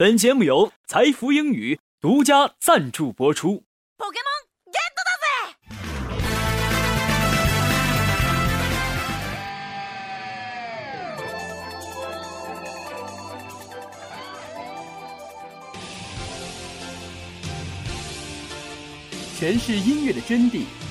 本节目由财富英语独家赞助播出。诠释音乐的真谛，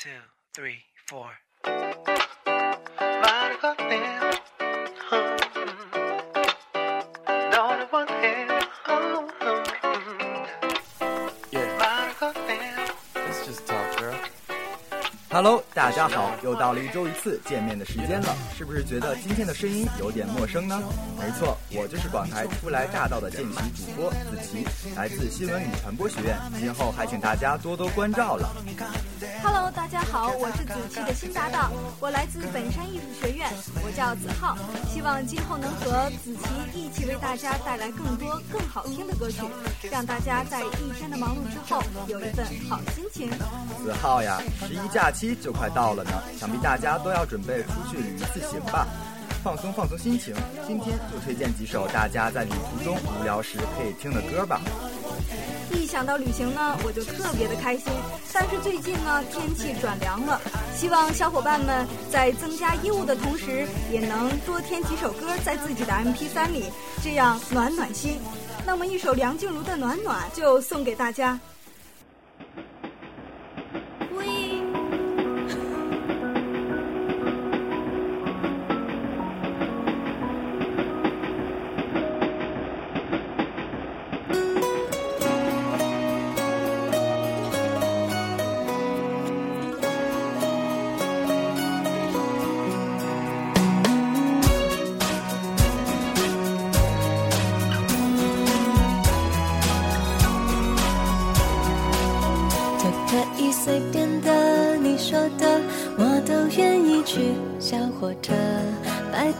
Two, three, four. 大家好，又到了一周一次见面的时间了，是不是觉得今天的声音有点陌生呢？没错，我就是广台初来乍到的见习主播子琪，来自新闻与传播学院，今后还请大家多多关照了。Hello，大家好，我是子琪的新搭档，我来自本山艺术学院，我叫子浩，希望今后能和子琪一起为大家带来更多更好听的歌曲，让大家在一天的忙碌之后有一份好心情。子浩呀，十一假期就快。到了呢，想必大家都要准备出去旅一次行吧，放松放松心情。今天就推荐几首大家在旅途中无聊时可以听的歌吧。一想到旅行呢，我就特别的开心。但是最近呢，天气转凉了，希望小伙伴们在增加衣物的同时，也能多添几首歌在自己的 MP3 里，这样暖暖心。那么一首梁静茹的《暖暖》就送给大家。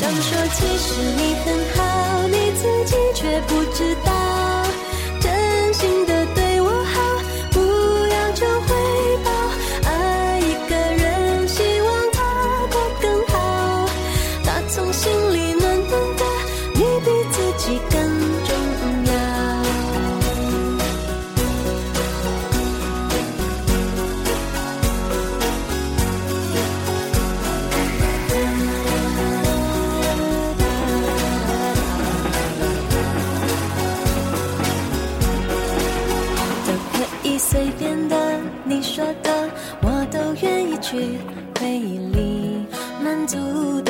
想说，其实你很好，你自己却不知我都愿意去回忆里满足的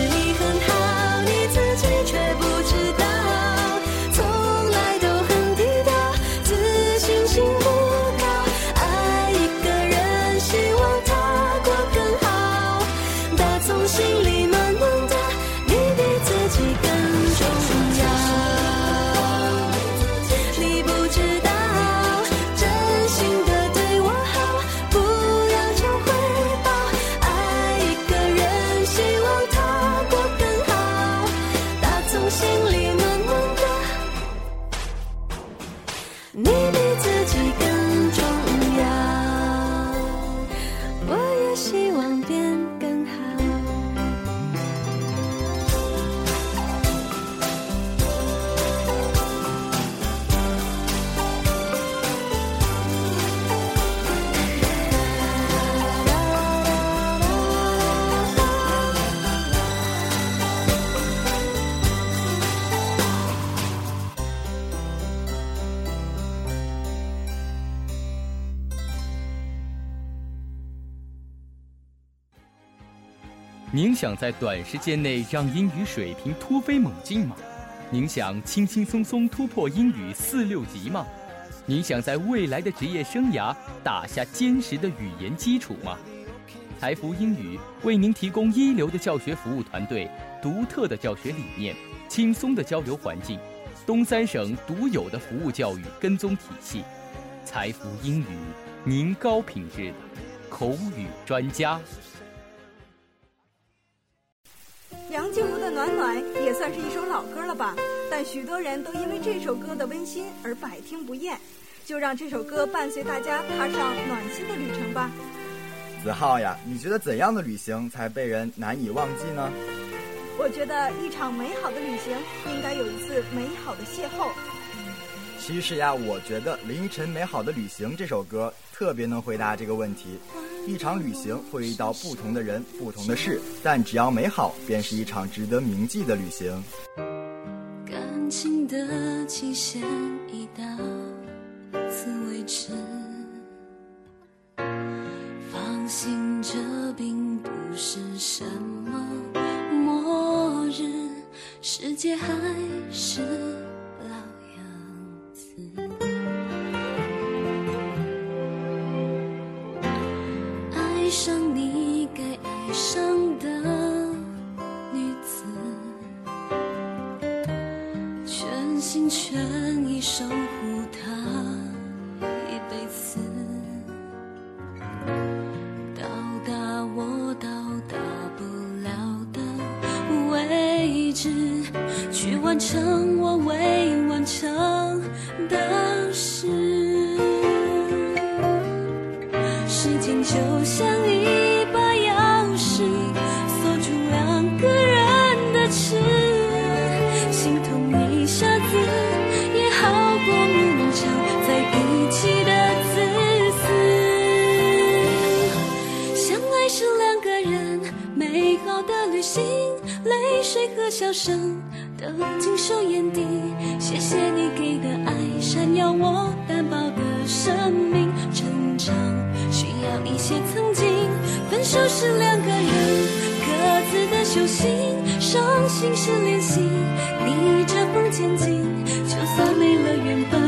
您想在短时间内让英语水平突飞猛进吗？您想轻轻松松突破英语四六级吗？您想在未来的职业生涯打下坚实的语言基础吗？财福英语为您提供一流的教学服务团队、独特的教学理念、轻松的交流环境、东三省独有的服务教育跟踪体系。财福英语，您高品质的口语专家。算是一首老歌了吧？但许多人都因为这首歌的温馨而百听不厌。就让这首歌伴随大家踏上暖心的旅程吧。子浩呀，你觉得怎样的旅行才被人难以忘记呢？我觉得一场美好的旅行应该有一次美好的邂逅。其实呀，我觉得林依晨《美好的旅行》这首歌特别能回答这个问题。一场旅行会遇到不同的人、不同的事，但只要美好，便是一场值得铭记的旅行。感情的期限已到，此为止。放心，这并不是什么末日，世界还是全意守护一些曾经，分手是两个人各自的修行，伤心是练习，逆着风前进。就算没了原本，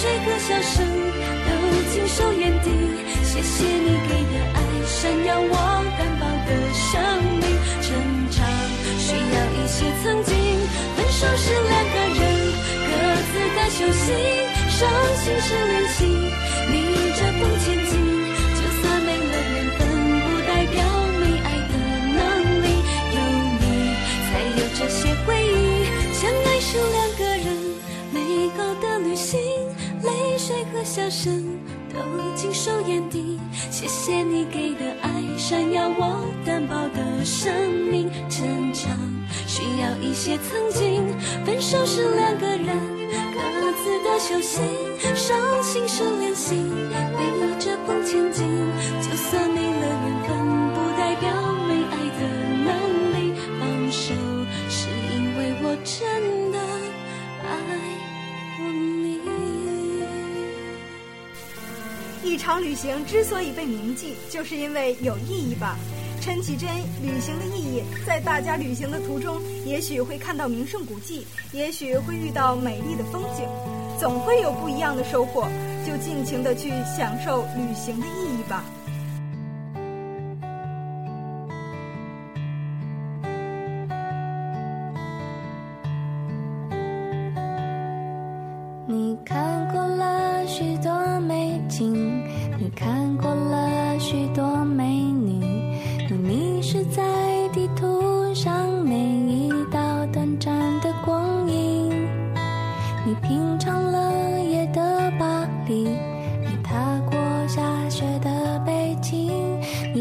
泪水和笑声都尽收眼底。谢谢你给的爱，闪耀我单薄的生命。成长需要一些曾经，分手是两个人各自在修行，伤心是练习，逆着风前进。都尽收眼底。谢谢你给的爱，闪耀我单薄的生命。成长需要一些曾经，分手是两个人各自的修行，伤心是练习，背着风前进。旅行之所以被铭记，就是因为有意义吧。陈绮贞旅行的意义，在大家旅行的途中，也许会看到名胜古迹，也许会遇到美丽的风景，总会有不一样的收获。就尽情的去享受旅行的意义吧。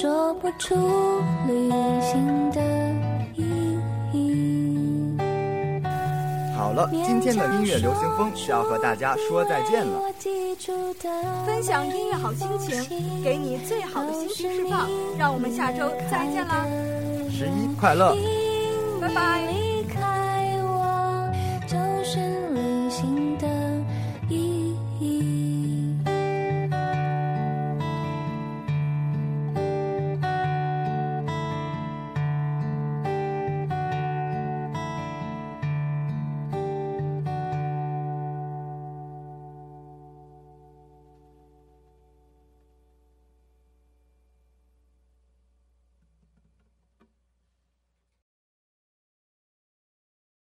说不出旅行的意义。好了，今天的音乐流行风是要和大家说再见了。分享音乐好心情，给你最好的心情释放。让我们下周再见啦，十一快乐！拜拜。